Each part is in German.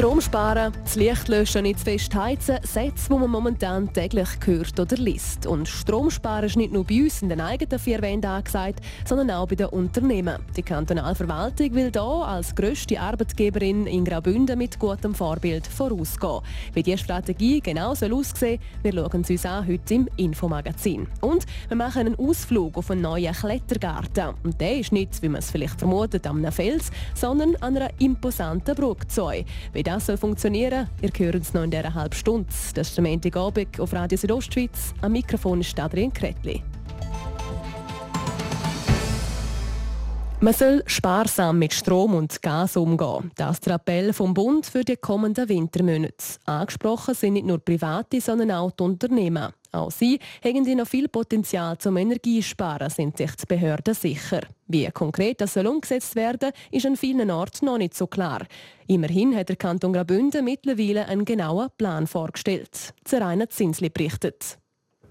Strom sparen, das Licht löschen, nicht zu fest heizen, Sätze, die man momentan täglich hört oder liest. Und Strom sparen ist nicht nur bei uns in den eigenen vier Wänden angesagt, sondern auch bei den Unternehmen. Die Kantonalverwaltung will hier als grösste Arbeitgeberin in Graubünden mit gutem Vorbild vorausgehen. Wie diese Strategie genau soll aussehen wir schauen sie uns an heute im Infomagazin. Und wir machen einen Ausflug auf einen neuen Klettergarten. Und der ist nicht, wie man es vielleicht vermutet, einem Fels, sondern an einer imposanten Bruckzeu. Wie das soll funktionieren, ihr hört es noch in dieser halben Stunde. Das ist der Montagabend auf Radio Südostschweiz. Am Mikrofon ist Adrian Kretli. Man soll sparsam mit Strom und Gas umgehen. Das ist der Appell vom Bund für die kommenden Wintermonate. Angesprochen sind nicht nur Private, sondern auch die Unternehmen. Auch sie haben noch viel Potenzial zum Energiesparen, sind sich die Behörden sicher. Wie konkret das soll umgesetzt werden, ist an vielen Orten noch nicht so klar. Immerhin hat der Kanton Graubünden mittlerweile einen genauen Plan vorgestellt. Zeraina Zinsli berichtet.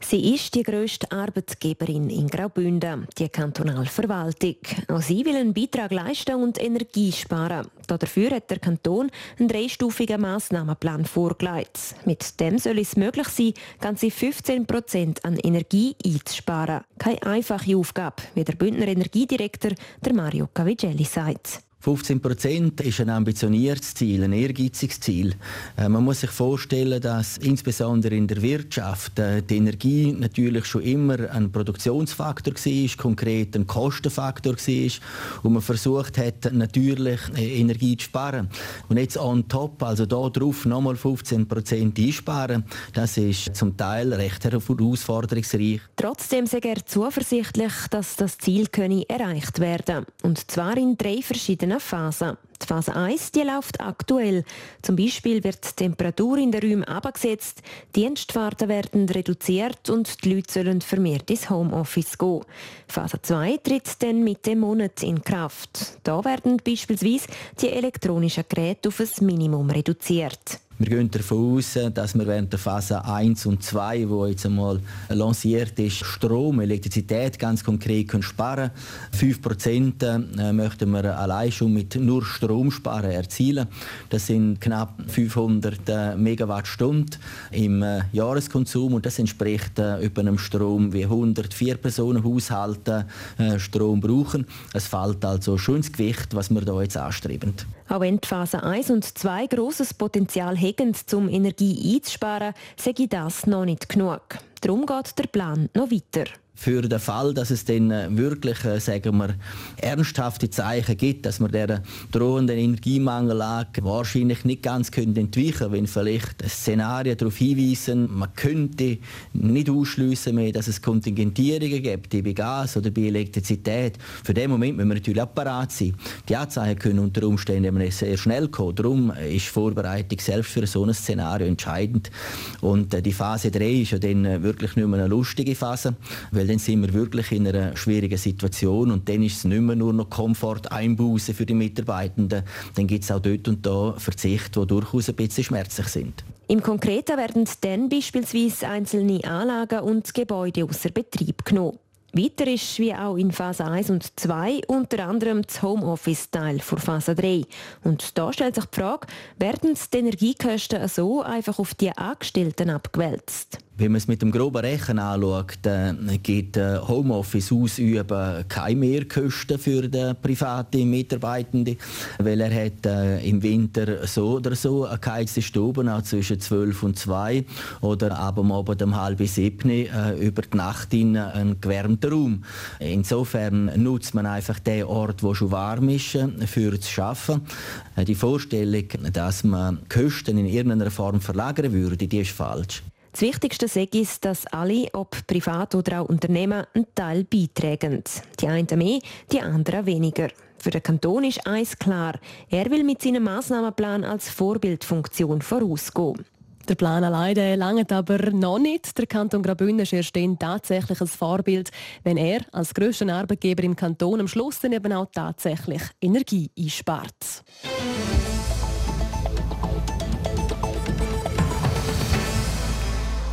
Sie ist die grösste Arbeitgeberin in Graubünden, die Kantonalverwaltung. Auch sie will einen Beitrag leisten und Energie sparen. Dafür hat der Kanton einen dreistufigen Massnahmenplan vorgelegt. Mit dem soll es möglich sein, ganze 15 Prozent an Energie einzusparen. Keine einfache Aufgabe, wie der Bündner Energiedirektor der Mario Cavigelli sagt. 15 Prozent ist ein ambitioniertes Ziel, ein ehrgeiziges Ziel. Äh, man muss sich vorstellen, dass insbesondere in der Wirtschaft äh, die Energie natürlich schon immer ein Produktionsfaktor war, konkret ein Kostenfaktor war und man versucht hat, natürlich äh, Energie zu sparen. Und jetzt on top, also da drauf nochmal 15 Prozent einsparen, das ist zum Teil recht herausforderungsreich. Trotzdem sehr er zuversichtlich, dass das Ziel könne erreicht werden und zwar in drei verschiedenen verschiedenen Phasen. Die Phase 1 die läuft aktuell. Zum Beispiel wird die Temperatur in den Räumen abgesetzt, Dienstfahrten werden reduziert und die Leute sollen vermehrt ins Homeoffice gehen. Phase 2 tritt dann mit dem Monat in Kraft. Da werden beispielsweise die elektronischen Geräte auf ein Minimum reduziert. Wir gehen davon aus, dass wir während der Phase 1 und 2, wo jetzt einmal lanciert ist, Strom, Elektrizität ganz konkret können sparen können. 5% äh, möchten wir allein schon mit nur Strom sparen erzielen. Das sind knapp 500 äh, Megawattstunden im äh, Jahreskonsum und das entspricht über einem Strom wie 104 Personen Haushalte Strom brauchen. Es fällt also schon ins Gewicht, was wir da jetzt anstreben. Auch wenn die Phase 1 und 2 grosses Potenzial haben, um Energie einzusparen, sage ich das noch nicht genug. Darum geht der Plan noch weiter für den Fall, dass es dann äh, wirklich, äh, sagen wir, ernsthafte Zeichen gibt, dass man der drohenden Energiemangellage wahrscheinlich nicht ganz können entweichen, wenn vielleicht Szenarien darauf hinweisen, man könnte nicht ausschließen mehr, dass es Kontingentierungen gibt, bei Gas oder bei Elektrizität. Für den Moment müssen wir natürlich auch parat sein. Die Anzeichen können unter Umständen sehr schnell kommen. Darum ist Vorbereitung selbst für so ein Szenario entscheidend. Und äh, die Phase 3 ist ja dann wirklich nicht mehr eine lustige Phase, weil dann sind wir wirklich in einer schwierigen Situation und dann ist es nicht mehr nur noch Komfort einbußen für die Mitarbeitenden. Dann gibt es auch dort und da Verzichte, die durchaus ein bisschen schmerzlich sind. Im Konkreten werden dann beispielsweise einzelne Anlagen und Gebäude außer Betrieb genommen. Weiter ist, wie auch in Phase 1 und 2, unter anderem das Homeoffice-Teil von Phase 3. Und da stellt sich die Frage, werden die Energiekosten so einfach auf die Angestellten abgewälzt? Wenn man es mit dem groben Rechen anschaut, äh, gibt äh, Homeoffice ausüben keine Mehrkosten für den privaten Mitarbeitenden, weil er hat äh, im Winter so oder so eine geheizte Stube auch zwischen 12 und 2 oder aber am Abend um halb sieben äh, über die Nacht in einen gewärmten Raum. Insofern nutzt man einfach den Ort, wo schon warm ist, äh, für das Schaffen. Äh, die Vorstellung, dass man Kosten in irgendeiner Form verlagern würde, die ist falsch. Das Wichtigste ist, dass alle, ob privat oder auch Unternehmen, einen Teil beitragen. Die einen mehr, die anderen weniger. Für den Kanton ist eins klar. Er will mit seinem Massnahmenplan als Vorbildfunktion vorausgehen. Der Plan alleine langt aber noch nicht. Der Kanton Graubünden ist erst ein Vorbild, wenn er als grösster Arbeitgeber im Kanton am Schluss dann eben auch tatsächlich Energie einspart.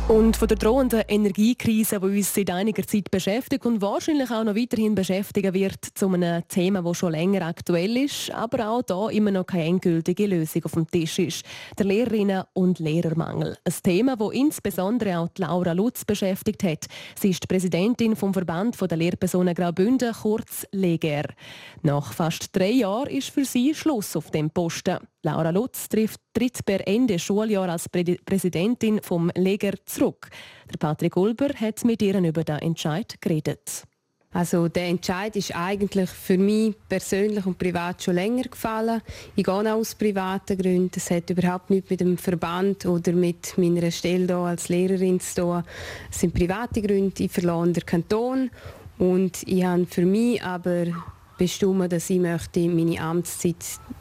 Und von der drohenden Energiekrise, die uns seit einiger Zeit beschäftigt und wahrscheinlich auch noch weiterhin beschäftigen wird, zu einem Thema, das schon länger aktuell ist, aber auch da immer noch keine endgültige Lösung auf dem Tisch ist. Der Lehrerinnen- und Lehrermangel. Ein Thema, das insbesondere auch Laura Lutz beschäftigt hat. Sie ist die Präsidentin vom Verband der Lehrpersonen Graubünden, kurz LEGER. Nach fast drei Jahren ist für sie Schluss auf dem Posten. Laura Lutz trifft, tritt per Ende Schuljahr als Prä Präsidentin vom Leger zurück. Der Patrick Ulber hat mit ihr über den Entscheid geredet. Also der Entscheid ist eigentlich für mich persönlich und privat schon länger gefallen. Ich gehe auch aus privaten Gründen. Es hat überhaupt nichts mit dem Verband oder mit meiner Stelle hier als Lehrerin zu tun. Es sind private Gründe. Ich verlor den Kanton und ich habe für mich aber bestimmt, dass ich möchte meine Amtszeit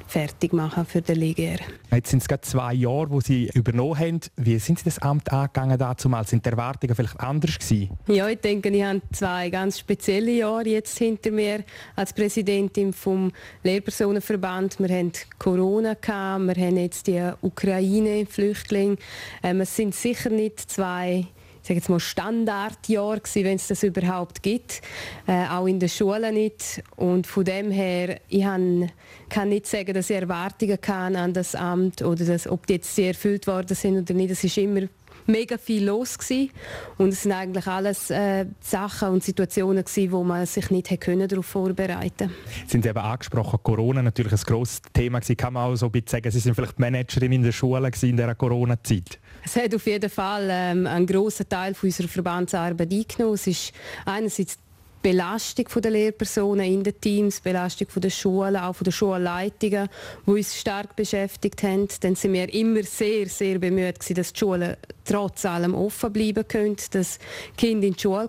fertig machen für den Ligier. Jetzt sind es gerade zwei Jahre, wo Sie übernommen haben. Wie sind Sie das Amt angegangen damals? Sind die Erwartungen vielleicht anders gewesen? Ja, ich denke, ich habe zwei ganz spezielle Jahre jetzt hinter mir als Präsidentin vom Lehrpersonenverband. Wir haben Corona gehabt, wir haben jetzt die Ukraine-Flüchtlinge. Ähm, es sind sicher nicht zwei sage jetzt mal Standardjahr gewesen, wenn es das überhaupt gibt, äh, auch in der Schule nicht. Und von dem her, ich han, kann nicht sagen, dass ich Erwartungen kann an das Amt oder dass, ob die jetzt sehr erfüllt worden sind oder nicht. Es ist immer mega viel los gewesen. und es sind eigentlich alles äh, Sachen und Situationen gewesen, wo man sich nicht hätte darauf vorbereiten konnte. Sind Sie eben angesprochen, Corona natürlich ein grosses Thema gewesen. Kann man auch so ein bisschen sagen, Sie sind vielleicht Managerin in der Schule in dieser Corona-Zeit? Es hat auf jeden Fall ähm, einen grossen Teil von unserer Verbandsarbeit eingenommen. Es ist einerseits Belastung der Lehrpersonen in den Teams, Belastung der Schulen, auch der Schulleitungen, die uns stark beschäftigt haben. Dann sind wir immer sehr, sehr bemüht dass die Schulen trotz allem offen bleiben können, dass Kinder in die Schule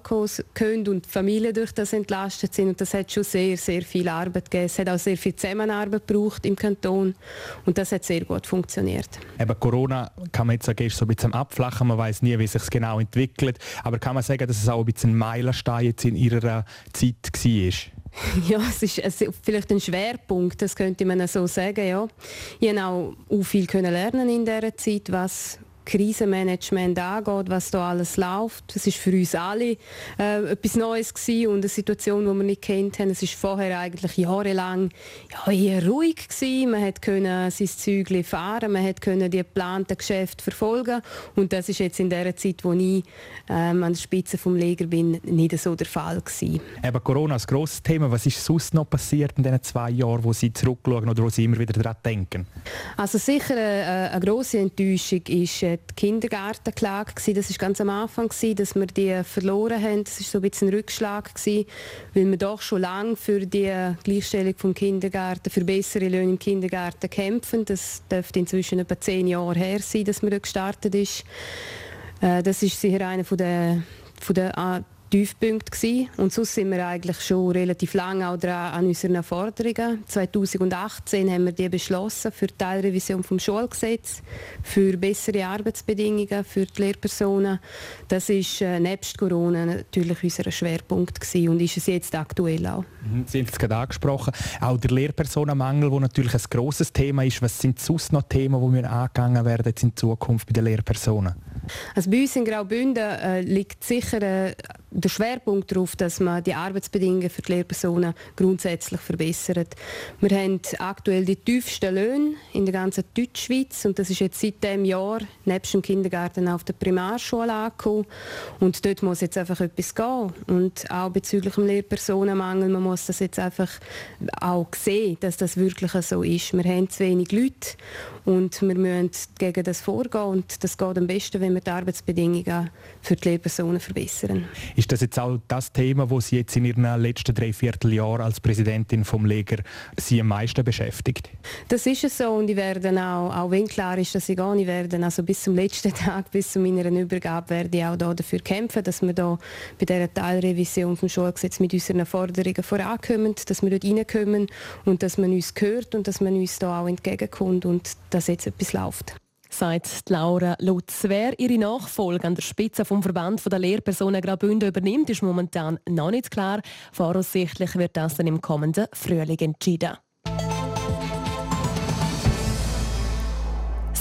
können und Familien durch das entlastet sind. Und das hat schon sehr, sehr viel Arbeit gegeben. Es hat auch sehr viel Zusammenarbeit gebraucht im Kanton und das hat sehr gut funktioniert. Eben Corona kann man jetzt sagen, ist so ein bisschen am Abflachen. Man weiß nie, wie sich es genau entwickelt. Aber kann man sagen, dass es auch ein bisschen ein Meilenstein jetzt in Ihrer Zeit war? Ja, es ist vielleicht ein Schwerpunkt, das könnte man so sagen. Ja. Ich konnte auch viel lernen in dieser Zeit, was Krisenmanagement angeht, was da alles läuft. Das ist für uns alle äh, etwas Neues gewesen und eine Situation, die wir nicht kennt haben. Es ist vorher eigentlich jahrelang ja, eher ruhig gewesen. Man hat können sein Zeug fahren, man hat können die geplanten Geschäfte verfolgen und das ist jetzt in der Zeit, wo ich ähm, an der Spitze vom Lager bin, nicht so der Fall gewesen. Eben Corona ist ein grosses Thema. Was ist sonst noch passiert in diesen zwei Jahren, wo Sie zurückschauen oder wo Sie immer wieder daran denken? Also sicher eine, äh, eine grosse Enttäuschung ist äh, die Kindergartenklage. Das war ganz am Anfang, dass wir die verloren haben. Das war so ein bisschen ein Rückschlag, weil wir doch schon lange für die Gleichstellung vom Kindergarten, für bessere Löhne im Kindergarten kämpfen. Das dürfte inzwischen etwa zehn Jahre her sein, dass wir gestartet ist. Äh, das ist sicher einer der, von der Tiefpunkt gewesen. Und sonst sind wir eigentlich schon relativ lange auch dran an unseren Forderungen. 2018 haben wir die beschlossen für die Teilrevision vom Schulgesetz, für bessere Arbeitsbedingungen für die Lehrpersonen. Das ist äh, nebst Corona natürlich unser Schwerpunkt gewesen und ist es jetzt aktuell auch. Mhm, Sie haben es gerade angesprochen. Auch der Lehrpersonenmangel, der natürlich ein grosses Thema ist. Was sind sonst noch Themen, die angegangen werden jetzt in Zukunft bei den Lehrpersonen? Also bei uns in Graubünden äh, liegt sicher äh, der Schwerpunkt darauf, dass man die Arbeitsbedingungen für die Lehrpersonen grundsätzlich verbessert. Wir haben aktuell die tiefsten Löhne in der ganzen Deutschschweiz und das ist jetzt seit diesem Jahr nebst dem Kindergarten auf der Primarschule angekommen. Und dort muss jetzt einfach etwas gehen. Und auch bezüglich dem Lehrpersonenmangel, man muss das jetzt einfach auch sehen, dass das wirklich so ist. Wir haben zu wenig Leute und wir müssen gegen das vorgehen und das geht am besten, wenn wir die Arbeitsbedingungen für die Lehrpersonen verbessern. Ist das jetzt auch das Thema, das Sie jetzt in Ihren letzten Dreivierteljahren als Präsidentin vom Leger Sie am meisten beschäftigt? Das ist es so und ich werde auch, auch wenn klar ist, dass ich gehe, ich werde also bis zum letzten Tag, bis zu meiner Übergabe, werde ich auch da dafür kämpfen, dass wir da bei dieser Teilrevision vom Schulgesetz mit unseren Forderungen vorankommen, dass wir dort reinkommen und dass man uns hört und dass man uns da auch entgegenkommt und dass jetzt etwas läuft. sagt Laura Lutz. Wer ihre Nachfolge an der Spitze vom Verband der Lehrpersonen Graubünden übernimmt, ist momentan noch nicht klar. Voraussichtlich wird das dann im kommenden Frühling entschieden.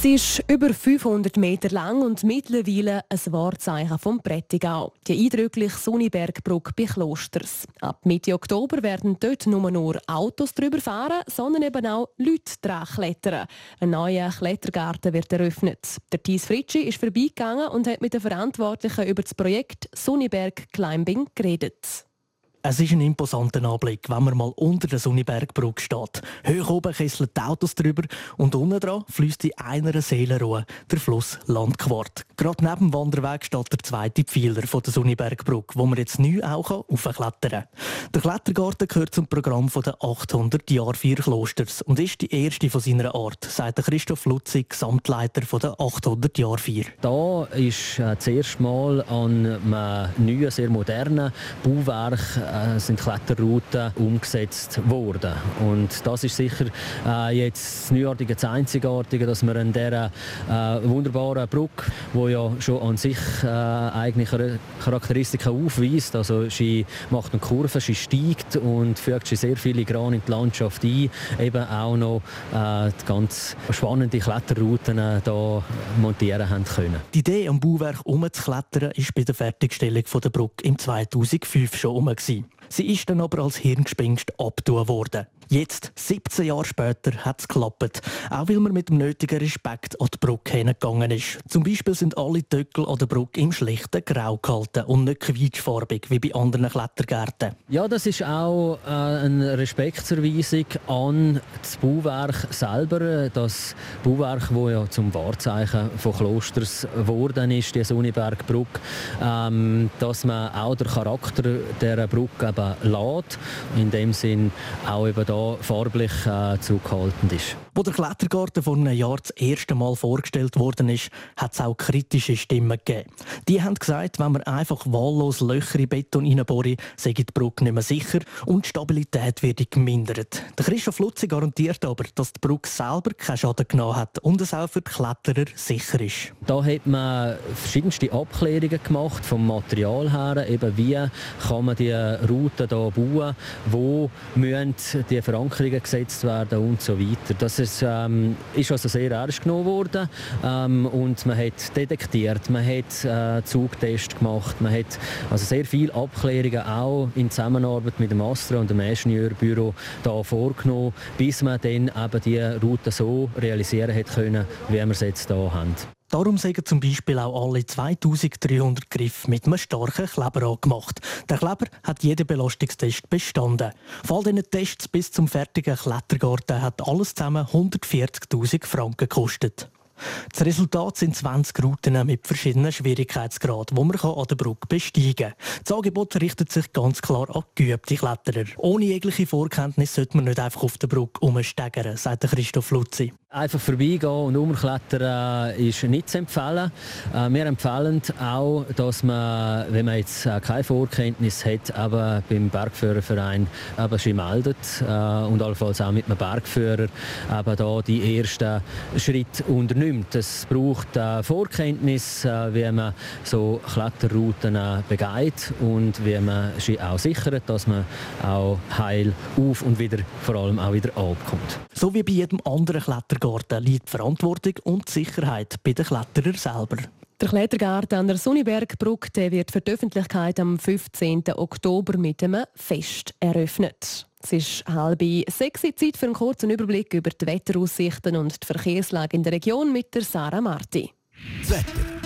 Sie ist über 500 Meter lang und mittlerweile ein Wahrzeichen vom Prättigau. Die eindrückliche Sunibergbrücke bei Klosters. Ab Mitte Oktober werden dort nur nur Autos drüber fahren, sondern eben auch Leute dran klettern. Ein neuer Klettergarten wird eröffnet. Der Thies Fritschi ist vorbeigegangen und hat mit den Verantwortlichen über das Projekt Suniberg Climbing geredet. Es ist ein imposanter Anblick, wenn man mal unter der Sunibergbrücke steht. Hoch oben kesseln die Autos drüber und unten dran fließt in einer Seelenruhe der Fluss Landquart. Gerade neben dem Wanderweg steht der zweite Pfeiler von der Sunibergbrücke, wo man jetzt neu auch aufklettern kann. Der Klettergarten gehört zum Programm der 800 Jahr vier Klosters und ist die erste von seiner Art, sagt Christoph Lutzig, Gesamtleiter der 800 Jahr vier. Da ist äh, das erste Mal an einem neuen, sehr modernen Bauwerk äh, sind Kletterrouten umgesetzt worden. Und das ist sicher äh, jetzt das Neuartige, das Einzigartige, dass man an dieser äh, wunderbaren Brücke, die ja schon an sich äh, eigene Charakteristika aufweist, also sie macht eine Kurve, sie steigt und fügt sehr viele Gran in die Landschaft ein, eben auch noch äh, die ganz spannende Kletterrouten äh, montieren haben können. Die Idee am Bauwerk umzuklettern ist bei der Fertigstellung der Brücke im 2005 schon um. Sie ist dann aber als Hirngespinst abgetan worden. Jetzt, 17 Jahre später, hat es geklappt. Auch weil man mit dem nötigen Respekt an die Brücke hingegangen ist. Zum Beispiel sind alle Töckel an der Brücke im schlichten Grau gehalten und nicht quietschfarbig wie bei anderen Klettergärten. Ja, das ist auch äh, eine Respektserweisung an das Bauwerk selber. Das Bauwerk, das ja zum Wahrzeichen von Klosters geworden ist, die Sunibergbrücke. Ähm, dass man auch den Charakter dieser Brücke eben lässt. In dem Sinn auch eben da da farblich äh, zurückhaltend ist. Wo der Klettergarten vor einem Jahr das erste Mal vorgestellt worden ist, hat es auch kritische Stimmen gegeben. Die haben gesagt, wenn man einfach wahllos Löcher in Beton reinbohre, sei die Brücke nicht mehr sicher und die Stabilität werde gemindert. Der Christoph Lutzi garantiert aber, dass die Brücke selber keinen Schaden genommen hat und es auch für die Kletterer sicher ist. Da hat man verschiedenste Abklärungen gemacht vom Material her, eben wie kann man die Routen hier bauen, wo müssen die Verankerungen gesetzt werden und so weiter. Das ist, ähm, ist also sehr ernst genommen worden ähm, und man hat detektiert, man hat äh, Zugtests gemacht, man hat also sehr viele Abklärungen auch in Zusammenarbeit mit dem Astra und dem Ingenieurbüro da vorgenommen, bis man dann eben die Route so realisieren hat können, wie wir es jetzt hier haben. Darum sagen zum Beispiel auch alle 2300 Griffe mit einem starken Kleber angemacht. Der Kleber hat jeden Belastungstest bestanden. Von all diesen Tests bis zum fertigen Klettergarten hat alles zusammen 140.000 Franken gekostet. Das Resultat sind 20 Routen mit verschiedenen Schwierigkeitsgraden, die man an der Brücke besteigen kann. Das Angebot richtet sich ganz klar an geübte Kletterer. Ohne jegliche Vorkenntnis sollte man nicht einfach auf der Brücke umsteigern, sagt Christoph Lutzi. Einfach vorbeigehen und umklettern äh, ist nicht zu empfehlen. Äh, wir empfehlen auch, dass man, wenn man jetzt äh, keine Vorkenntnis hat, aber beim Bergführerverein aber sich meldet und allenfalls auch mit einem Bergführer aber da die ersten Schritte unternimmt. Es braucht Vorkenntnis, wie man so Kletterrouten begeht und wie man sich auch sichert, dass man auch heil auf und wieder vor allem auch wieder abkommt. So wie bei jedem anderen Klettergarten Klettergarten liegt die Verantwortung und die Sicherheit bei den Kletterern selber. Der Klettergarten an der Sunibergbrücke wird für die Öffentlichkeit am 15. Oktober mit einem Fest eröffnet. Es ist halb sechs Zeit für einen kurzen Überblick über die Wetteraussichten und die Verkehrslage in der Region mit der Sarah Marti. Das Wetter.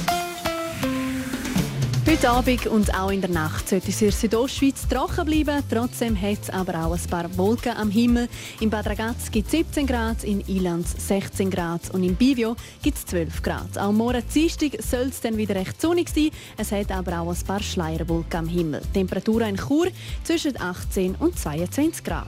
Heute Abend und auch in der Nacht sollte es in der Südostschweiz trocken bleiben. Trotzdem hat es aber auch ein paar Wolken am Himmel. In Bad Ragaz gibt es 17 Grad, in Ilanz 16 Grad und in Bivio gibt es 12 Grad. Auch morgen Dienstag soll es dann wieder recht sonnig sein. Es hat aber auch ein paar Schleierwolken am Himmel. Temperatur in Chur zwischen 18 und 22 Grad.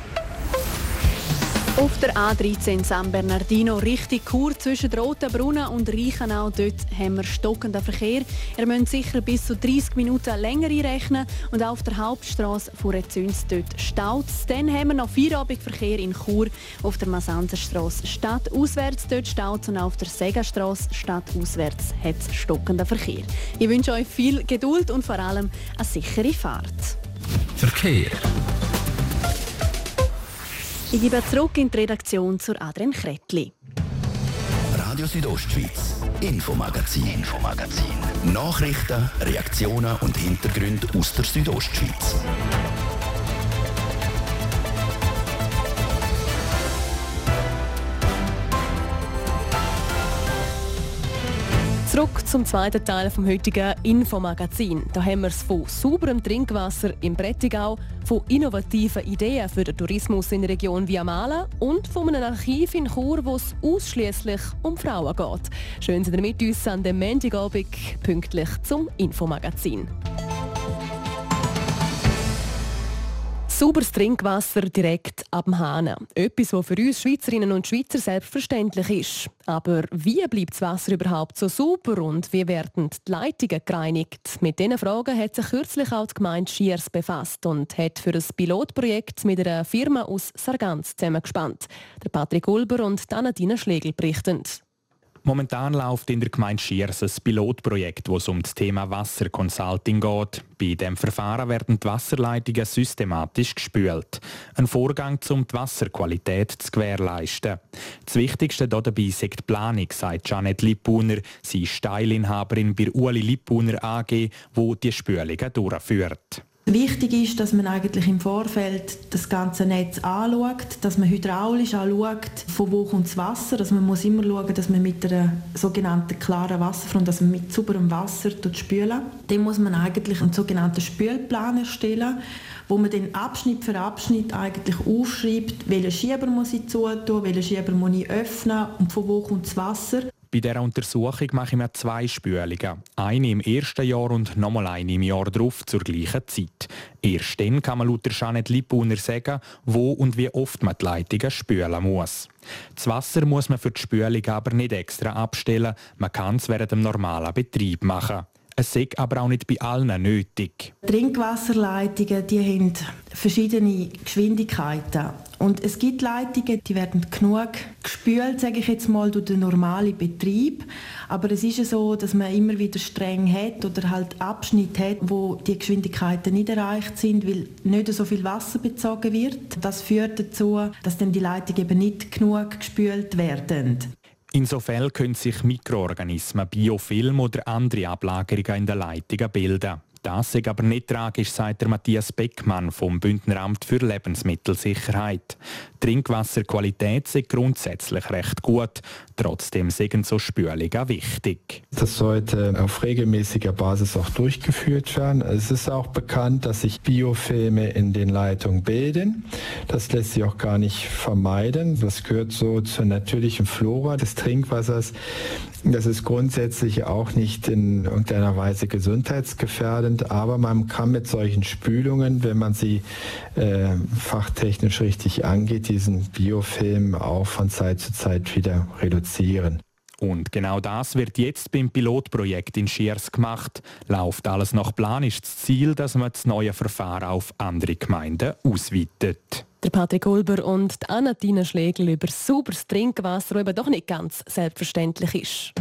auf der A13 San Bernardino Richtung Chur zwischen Rotenbrunnen und Reichenau. Dort haben wir stockenden Verkehr. Ihr müsst sicher bis zu 30 Minuten länger einrechnen. Und auf der Hauptstraße vor Rezüns dort staut Dann haben wir noch Feierabendverkehr in Chur. Auf der Masanzerstraße stadtauswärts dort staut und auf der Segastraße stadtauswärts hat es stockenden Verkehr. Ich wünsche euch viel Geduld und vor allem eine sichere Fahrt. Verkehr. Ich gebe zurück in die Redaktion zur Adrian Kretli. Radio Südostschweiz, Infomagazin, Infomagazin. Nachrichten, Reaktionen und Hintergründe aus der Südostschweiz. Zurück zum zweiten Teil vom heutigen Infomagazin. Da haben wir es von sauberem Trinkwasser im Brettigau, von innovativen Ideen für den Tourismus in der Region Viamala und von einem Archiv in Chur, wo es ausschließlich um Frauen geht. Schön, sind ihr mit uns an dem Montagabend pünktlich zum Infomagazin. Sauberes Trinkwasser direkt ab dem Hahn. Etwas, was für uns Schweizerinnen und Schweizer selbstverständlich ist. Aber wie bleibt das Wasser überhaupt so sauber und wie werden die Leitungen gereinigt? Mit diesen Fragen hat sich kürzlich auch die Gemeinde Schiers befasst und hat für ein Pilotprojekt mit einer Firma aus Sargans zusammengespannt. Der Patrick Ulber und Anadina Schlegel berichten. Momentan läuft in der Gemeinde Schiers ein Pilotprojekt, wo es um das Thema Wasserconsulting geht. Bei dem Verfahren werden die Wasserleitungen systematisch gespült. Ein Vorgang, um die Wasserqualität zu gewährleisten. Das Wichtigste dabei ist die Planung, sagt Janet Lippuner. Sie ist Steilinhaberin bei Uli Lippuner AG, wo die Spülungen durchführt. Wichtig ist, dass man eigentlich im Vorfeld das ganze Netz anschaut, dass man hydraulisch anschaut, von wo kommt das Wasser. Also man muss immer schauen, dass man mit einer sogenannten klaren Wasserfront, also mit sauberem Wasser spülen. Dann muss man eigentlich einen sogenannten Spülplan erstellen, wo man dann Abschnitt für Abschnitt eigentlich aufschreibt, welchen Schieber muss ich zutun, welchen Schieber muss ich öffnen und von wo kommt das Wasser. Bei dieser Untersuchung mache ich mir zwei Spülungen. Eine im ersten Jahr und nochmal eine im Jahr darauf zur gleichen Zeit. Erst dann kann man laut Janet Lippuner sagen, wo und wie oft man die Leitungen spülen muss. Das Wasser muss man für die Spülung aber nicht extra abstellen, man kann es während dem normalen Betrieb machen. Es ist aber auch nicht bei allen nötig. Trinkwasserleitungen die haben verschiedene Geschwindigkeiten. Und es gibt Leitungen, die werden genug gespült, sage ich jetzt mal, durch den normalen Betrieb. Aber es ist so, dass man immer wieder streng hat oder halt Abschnitte hat, wo die Geschwindigkeiten nicht erreicht sind, weil nicht so viel Wasser bezogen wird. Das führt dazu, dass dann die Leitungen eben nicht genug gespült werden. Insofern können sich Mikroorganismen, Biofilm oder andere Ablagerungen in den Leitungen bilden. Das ist aber nicht tragisch, sagt der Matthias Beckmann vom Bündneramt für Lebensmittelsicherheit. Trinkwasserqualität ist grundsätzlich recht gut, trotzdem sind so Spülungen wichtig. Das sollte auf regelmäßiger Basis auch durchgeführt werden. Es ist auch bekannt, dass sich Biofilme in den Leitungen bilden. Das lässt sich auch gar nicht vermeiden. Das gehört so zur natürlichen Flora des Trinkwassers. Das ist grundsätzlich auch nicht in irgendeiner Weise gesundheitsgefährdend, aber man kann mit solchen Spülungen, wenn man sie äh, fachtechnisch richtig angeht, diesen Biofilm auch von Zeit zu Zeit wieder reduzieren. Und genau das wird jetzt beim Pilotprojekt in Schiers gemacht. Läuft alles nach Plan, ist das Ziel, dass man das neue Verfahren auf andere Gemeinden ausweitet. Der Patrick Ulber und Anna-Tina Schlegel über sauberes Trinkwasser, das eben doch nicht ganz selbstverständlich ist.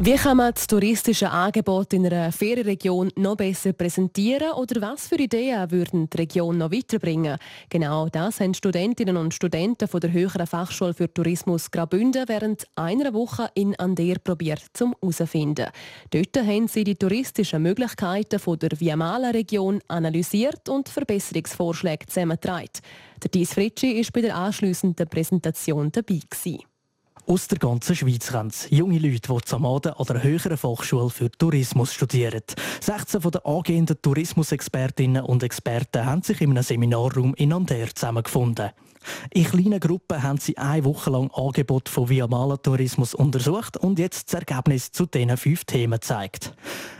Wie kann man das touristische Angebot in einer Ferienregion noch besser präsentieren oder was für Ideen würden die Region noch weiterbringen? Genau das haben Studentinnen und Studenten von der Höheren Fachschule für Tourismus Graubünden während einer Woche in Ander probiert zum herausfinden. Dort haben sie die touristischen Möglichkeiten von der Viamala-Region analysiert und Verbesserungsvorschläge zusammengetragen. Der Dies Fritschi war bei der anschliessenden Präsentation dabei. Gewesen. Aus der ganzen Schweiz kommen junge Leute, die Mode an der Höheren Fachschule für Tourismus studieren. 16 von den angehenden Tourismusexpertinnen und Experten haben sich in einem Seminarraum in Ander zusammengefunden. In kleinen Gruppen haben sie eine Woche lang Angebote von Via Mala Tourismus untersucht und jetzt das Ergebnis zu diesen fünf Themen gezeigt.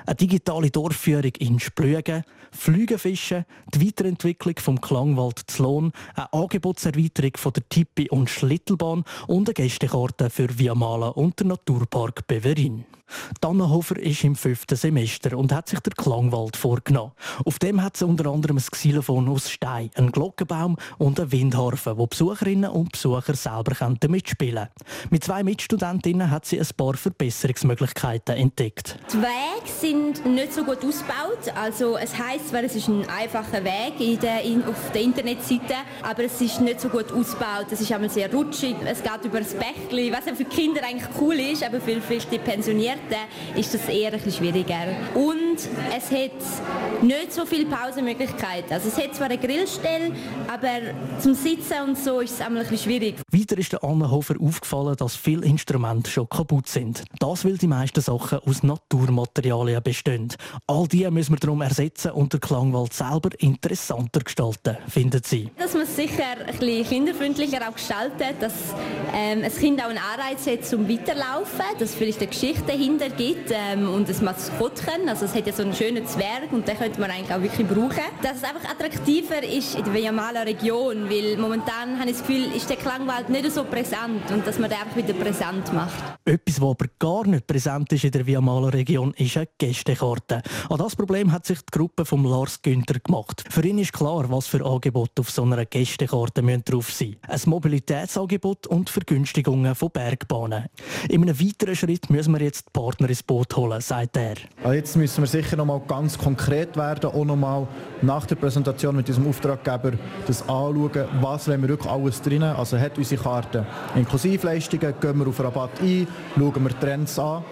Eine digitale Dorfführung in Splügen, Flügenfischen, die Weiterentwicklung vom Klangwald zu Lohn, eine Angebotserweiterung von der Tippi- und Schlittelbahn und eine Gästekarte für Via Mala und den Naturpark Beverin. Dannenhofer ist im fünften Semester und hat sich der Klangwald vorgenommen. Auf dem hat sie unter anderem ein Xylophon aus Stein, einen Glockenbaum und eine Windharfe, wo Besucherinnen und Besucher selber mitspielen können. Mit zwei Mitstudentinnen hat sie ein paar Verbesserungsmöglichkeiten entdeckt. Die Wege sind nicht so gut ausgebaut. Also es heisst zwar, es ist ein einfacher Weg in der, in, auf der Internetseite, aber es ist nicht so gut ausgebaut. Es ist einmal sehr rutschig. Es geht über das Bächli, was für Kinder eigentlich cool ist, aber für vielleicht die Pensionierten ist das eher ein schwieriger. Und es hat nicht so viele Pausenmöglichkeiten. Also es hat zwar eine Grillstelle, aber zum Sitzen und so ist es einmal ein bisschen schwierig. Weiter ist der Annenhofer aufgefallen, dass viele Instrumente schon kaputt sind. Das, weil die meisten Sachen aus Naturmaterialien bestehen. All die müssen wir darum ersetzen und der Klangwald selber interessanter gestalten, finden Sie. Dass man es sicher ein bisschen kinderfreundlicher auch gestaltet, dass ähm, ein Kind auch einen Anreiz hat zum Weiterlaufen, dass vielleicht eine Geschichte dahinter gibt ähm, und ein Maskottchen, also es hat ja so einen schönen Zwerg und den könnte man eigentlich auch wirklich brauchen. Dass es einfach attraktiver ist in der Vejamala Region, weil momentan habe ich das Gefühl, ist der Klangwald nicht so präsent und dass man den einfach wieder präsent macht. Etwas, was aber gar nicht präsent ist in der Viamala Region, ist eine Gästekarte. An das Problem hat sich die Gruppe von Lars Günther gemacht. Für ihn ist klar, was für Angebote auf so einer Gästekarte müssen drauf sein Ein Mobilitätsangebot und Vergünstigungen von Bergbahnen. In einem weiteren Schritt müssen wir jetzt die Partner ins Boot holen, sagt er. Also jetzt müssen wir sicher noch mal ganz konkret werden, auch noch mal nach der Präsentation mit diesem Auftraggeber das anschauen, was wollen wir wirklich alles drin. Also hat unsere Karte Inklusivleistungen, gehen wir auf Rabatt ein, schauen wir Trends an.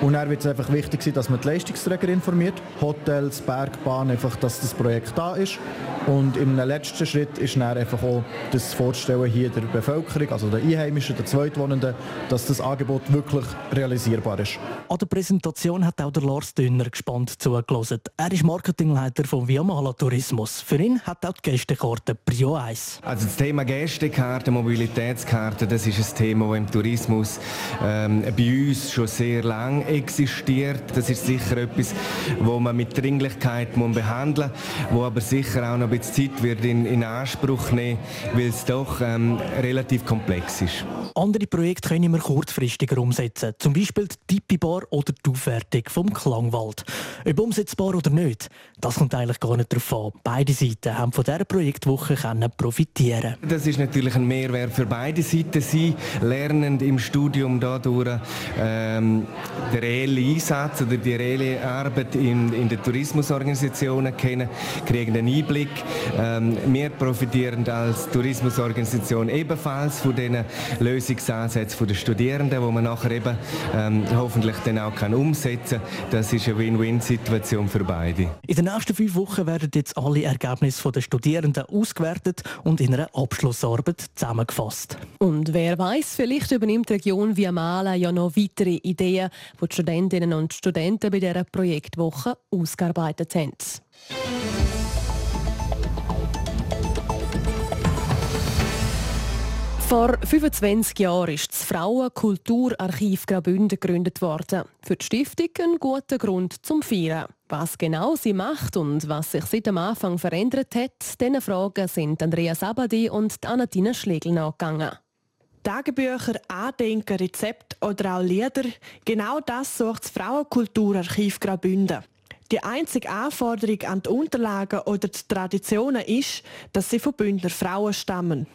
Und dann wird es einfach wichtig sein, dass man die Leistungsträger informiert, Hotels, Bergbahnen, einfach, dass das Projekt da ist. Und im letzten Schritt ist dann einfach auch das Vorstellen hier der Bevölkerung, also der Einheimischen, der Zweitwohnenden, dass das Angebot wirklich realisierbar ist. An der Präsentation hat auch der Lars Dünner gespannt zugelassen. Er ist Marketingleiter von Viamala Tourismus. Für ihn hat auch die Gästekarte Prio 1. Also das Thema Gästekarte, Mobilitätskarte, das ist ein Thema, das im Tourismus ähm, bei uns schon sehr lange existiert. Das ist sicher etwas, wo man mit Dringlichkeit muss behandeln muss, wo aber sicher auch noch ein bisschen Zeit wird in, in Anspruch nehmen, weil es doch ähm, relativ komplex ist. Andere Projekte können wir kurzfristiger umsetzen, zum Beispiel die Tippi-Bar oder die Aufwertung vom Klangwald. Ob umsetzbar oder nicht, das kommt eigentlich gar nicht darauf an. Beide Seiten haben von dieser Projektwoche können profitieren. Das ist natürlich ein Mehrwert für beide Seiten. Sie lernen im Studium dadurch ähm, den reellen Einsatz oder die reelle Arbeit in, in den Tourismusorganisationen kennen, kriegen einen Einblick. Ähm, wir profitieren als Tourismusorganisation ebenfalls von diesen Lösungsansätzen der Studierenden, wo man nachher eben ähm, hoffentlich dann auch kann umsetzen kann. Das ist eine Win-Win-Situation für beide. In den nächsten fünf Wochen werden jetzt alle Ergebnisse der Studierenden ausgewertet und in einer Abschlussarbeit zusammengefasst. Und wer weiß, vielleicht übernimmt die Region Viamala ja noch weitere Ideen, die die Studentinnen und Studenten bei dieser Projektwoche ausgearbeitet haben. Vor 25 Jahren ist das Frauenkulturarchiv Graubünden gegründet worden. Für die Stiftung ein guter Grund zum Feiern. Was genau sie macht und was sich seit dem Anfang verändert hat, diesen Fragen sind Andrea Sabadi und Anatina Schlegel nachgegangen. Tagebücher, Andenken, Rezepte oder auch Lieder, genau das sucht das Frauenkulturarchiv Graubünden. Die einzige Anforderung an die Unterlagen oder die Traditionen ist, dass sie von Bündner Frauen stammen.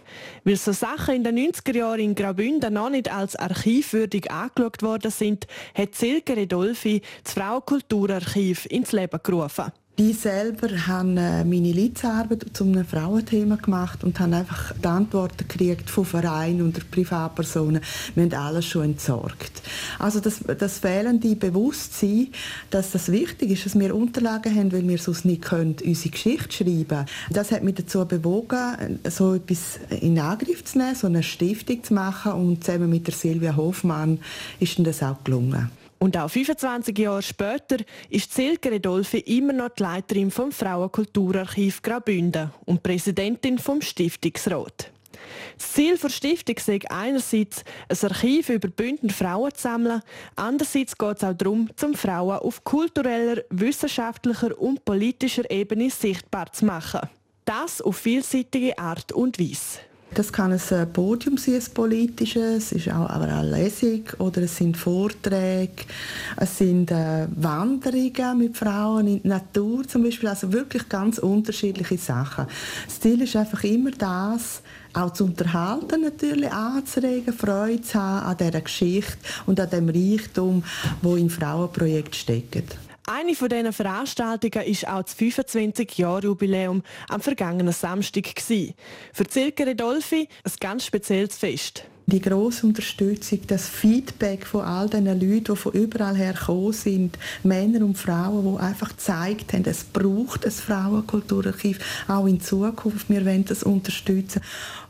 Weil so Sachen in den 90er Jahren in Graubünden noch nicht als archivwürdig angeschaut worden sind, hat Silke Redolfi das Frauenkulturarchiv ins Leben gerufen. Ich selber habe äh, meine Litzarbeit zu einem Frauenthema gemacht und habe einfach die Antworten gekriegt von Vereinen und Privatpersonen. Wir haben alles schon entsorgt. Also das, das fehlende Bewusstsein, dass das wichtig ist, dass wir Unterlagen haben, weil wir sonst nicht können, unsere Geschichte schreiben Das hat mich dazu bewogen, so etwas in Angriff zu nehmen, so eine Stiftung zu machen und zusammen mit der Silvia Hofmann ist das auch gelungen. Und auch 25 Jahre später ist Silke Redolfi immer noch die Leiterin vom Frauenkulturarchiv Graubünden und Präsidentin vom Stiftungsrat. Das Ziel der Stiftung ist einerseits, ein Archiv über Bündner Frauen zu sammeln, andererseits geht es auch darum, zum Frauen auf kultureller, wissenschaftlicher und politischer Ebene sichtbar zu machen. Das auf vielseitige Art und Weise. Das kann ein äh, Podium sein, ein politisches, es ist auch, aber eine Lesung oder es sind Vorträge, es sind äh, Wanderungen mit Frauen in die Natur zum Beispiel, also wirklich ganz unterschiedliche Sachen. Das Ziel ist einfach immer das, auch zu unterhalten natürlich, anzuregen, Freude zu haben an dieser Geschichte und an dem Reichtum, wo im Frauenprojekt steckt. Eine von diesen Veranstaltungen war auch das 25-Jahre-Jubiläum am vergangenen Samstag. Für Zirke Redolfi ein ganz spezielles Fest die grosse Unterstützung, das Feedback von all diesen Leuten, die von überall her gekommen sind, Männer und Frauen, die einfach gezeigt haben, es braucht ein Frauenkulturarchiv, auch in Zukunft. Wir wollen das unterstützen.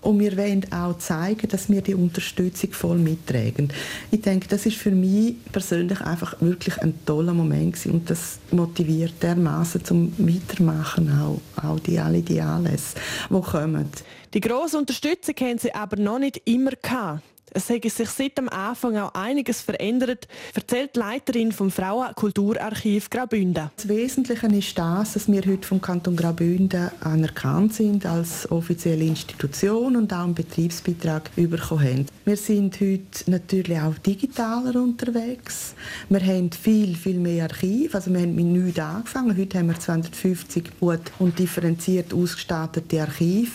Und wir wollen auch zeigen, dass wir die Unterstützung voll mittragen. Ich denke, das ist für mich persönlich einfach wirklich ein toller Moment gewesen. und das motiviert dermaßen zum Weitermachen auch, auch die alle die alles, die kommen. Die grosse Unterstützung haben sie aber noch nicht immer gehabt. Es hat sich seit dem Anfang auch einiges verändert, erzählt die Leiterin vom Frauenkulturarchiv Graubünden. Das Wesentliche ist das, dass wir heute vom Kanton Graubünden anerkannt sind als offizielle Institution und auch einen Betriebsbeitrag bekommen haben. Wir sind heute natürlich auch digitaler unterwegs. Wir haben viel, viel mehr Archiv. Also wir haben mit nichts angefangen. Heute haben wir 250 gut und differenziert ausgestattete Archive.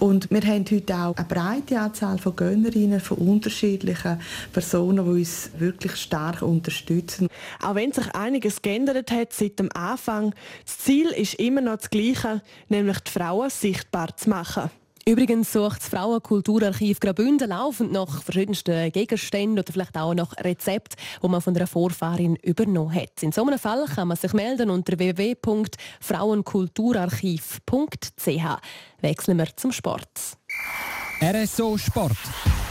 Und wir haben heute auch eine breite Anzahl von Gönnerinnen, von unterschiedlichen Personen, die uns wirklich stark unterstützen. Auch wenn sich einiges geändert hat seit dem Anfang, das Ziel ist immer noch das gleiche, nämlich die Frauen sichtbar zu machen. Übrigens sucht das Frauenkulturarchiv Graubünden laufend nach verschiedensten Gegenständen oder vielleicht auch nach Rezepten, die man von einer Vorfahrin übernommen hat. In so einem Fall kann man sich melden unter www.frauenkulturarchiv.ch. Wechseln wir zum Sport. RSO Sport.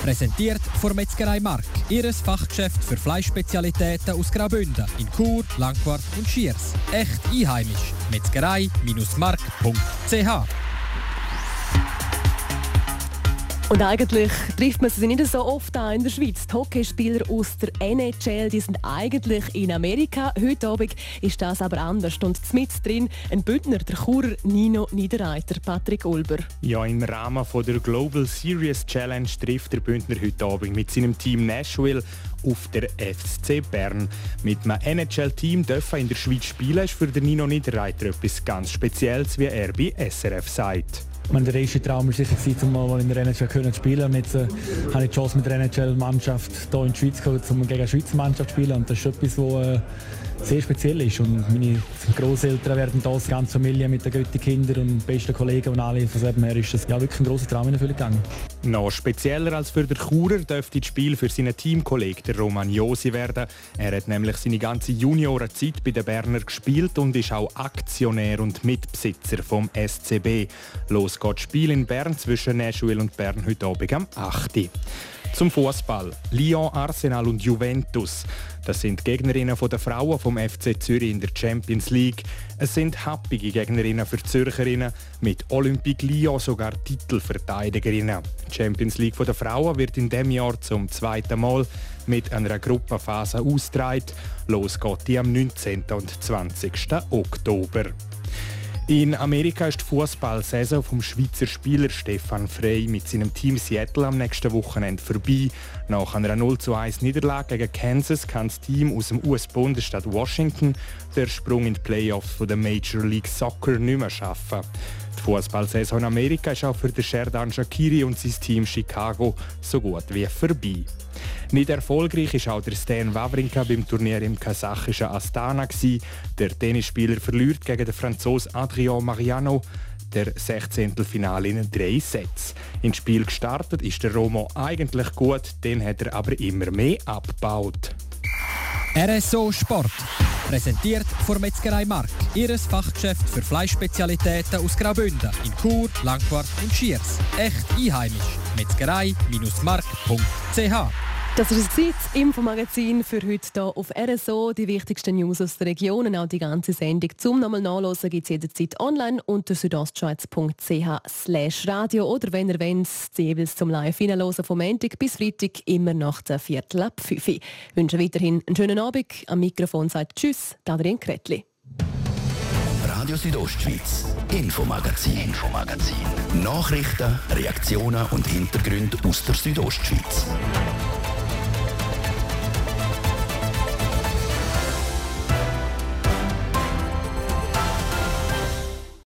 Präsentiert von Metzgerei Mark. Ihres Fachgeschäft für Fleischspezialitäten aus Graubünden in Chur, Langquart und Schiers. Echt einheimisch. Metzgerei-mark.ch und eigentlich trifft man sie nicht so oft an in der Schweiz. Die Hockeyspieler aus der NHL die sind eigentlich in Amerika. Heute Abend ist das aber anders. Und mit drin ein Bündner, der Churer Nino Niederreiter, Patrick Ulber. Ja, im Rahmen von der Global Series Challenge trifft der Bündner heute Abend mit seinem Team Nashville auf der FCC Bern. Mit einem NHL-Team dürfen in der Schweiz spielen, ist für den Nino Niederreiter etwas ganz Spezielles, wie er bei SRF sagt. Mein, der erste Traum war sicher, um mal in der NHL zu spielen. Und jetzt äh, habe ich die Chance mit der NHL-Mannschaft hier in die Schweiz gekommen, um gegen eine Schweizer Mannschaft zu spielen. Und das ist etwas, was äh, sehr speziell ist. Und meine Großeltern werden da, die ganze Familie mit den götti Kindern und besten Kollegen und alle. Von dem her ist das ja wirklich ein großer Traum in Erfüllung gegangen. Noch spezieller als für den Churer dürfte das Spiel für seinen Teamkollegen Roman Josi werden. Er hat nämlich seine ganze Juniorenzeit bei den Berner gespielt und ist auch Aktionär und Mitbesitzer vom SCB. Los geht das Spiel in Bern zwischen Nashville und Bern heute Abend am 8. Zum Fußball. Lyon, Arsenal und Juventus. Das sind Gegnerinnen der Frauen vom FC Zürich in der Champions League. Es sind happige Gegnerinnen für Zürcherinnen, mit Olympique Lyon sogar Titelverteidigerinnen. Die Champions League der Frauen wird in diesem Jahr zum zweiten Mal mit einer Gruppenphase ausgetragen. Los geht die am 19. und 20. Oktober. In Amerika ist die Fußballsaison vom Schweizer Spieler Stefan Frey mit seinem Team Seattle am nächsten Wochenende vorbei. Nach einer 0 1 Niederlage gegen Kansas kann das Team aus dem US-Bundesstaat Washington den Sprung in die Playoffs der Major League Soccer nicht mehr schaffen. Die Fußballsaison in Amerika ist auch für den Sherdan Shakiri und sein Team Chicago so gut wie vorbei. Nicht erfolgreich ist auch der Stan Wawrinka beim Turnier im kasachischen Astana. Der Tennisspieler verliert gegen den Franzosen Adrien Mariano der 16. Finale in drei Sets. Ins Spiel gestartet ist der Romo eigentlich gut, den hat er aber immer mehr abgebaut. RSO Sport. Präsentiert von Metzgerei Mark. Ihres Fachgeschäft für Fleischspezialitäten aus Graubünden in Chur, Langquart und Schiers. Echt einheimisch. Metzgerei-mark.ch das ist das Infomagazin für heute hier auf RSO. Die wichtigsten News aus der Region auch die ganze Sendung zum nochmal nachlesen gibt es jederzeit online unter südostschweiz.ch radio oder wenn ihr wollt, jeweils zum live hineinhören vom Montag bis Freitag immer nach der Viertel ab 5 Ich wünsche weiterhin einen schönen Abend. Am Mikrofon sagt Tschüss, Adrian Kretli. Radio Südostschweiz, Infomagazin, Infomagazin. Nachrichten, Reaktionen und Hintergründe aus der Südostschweiz.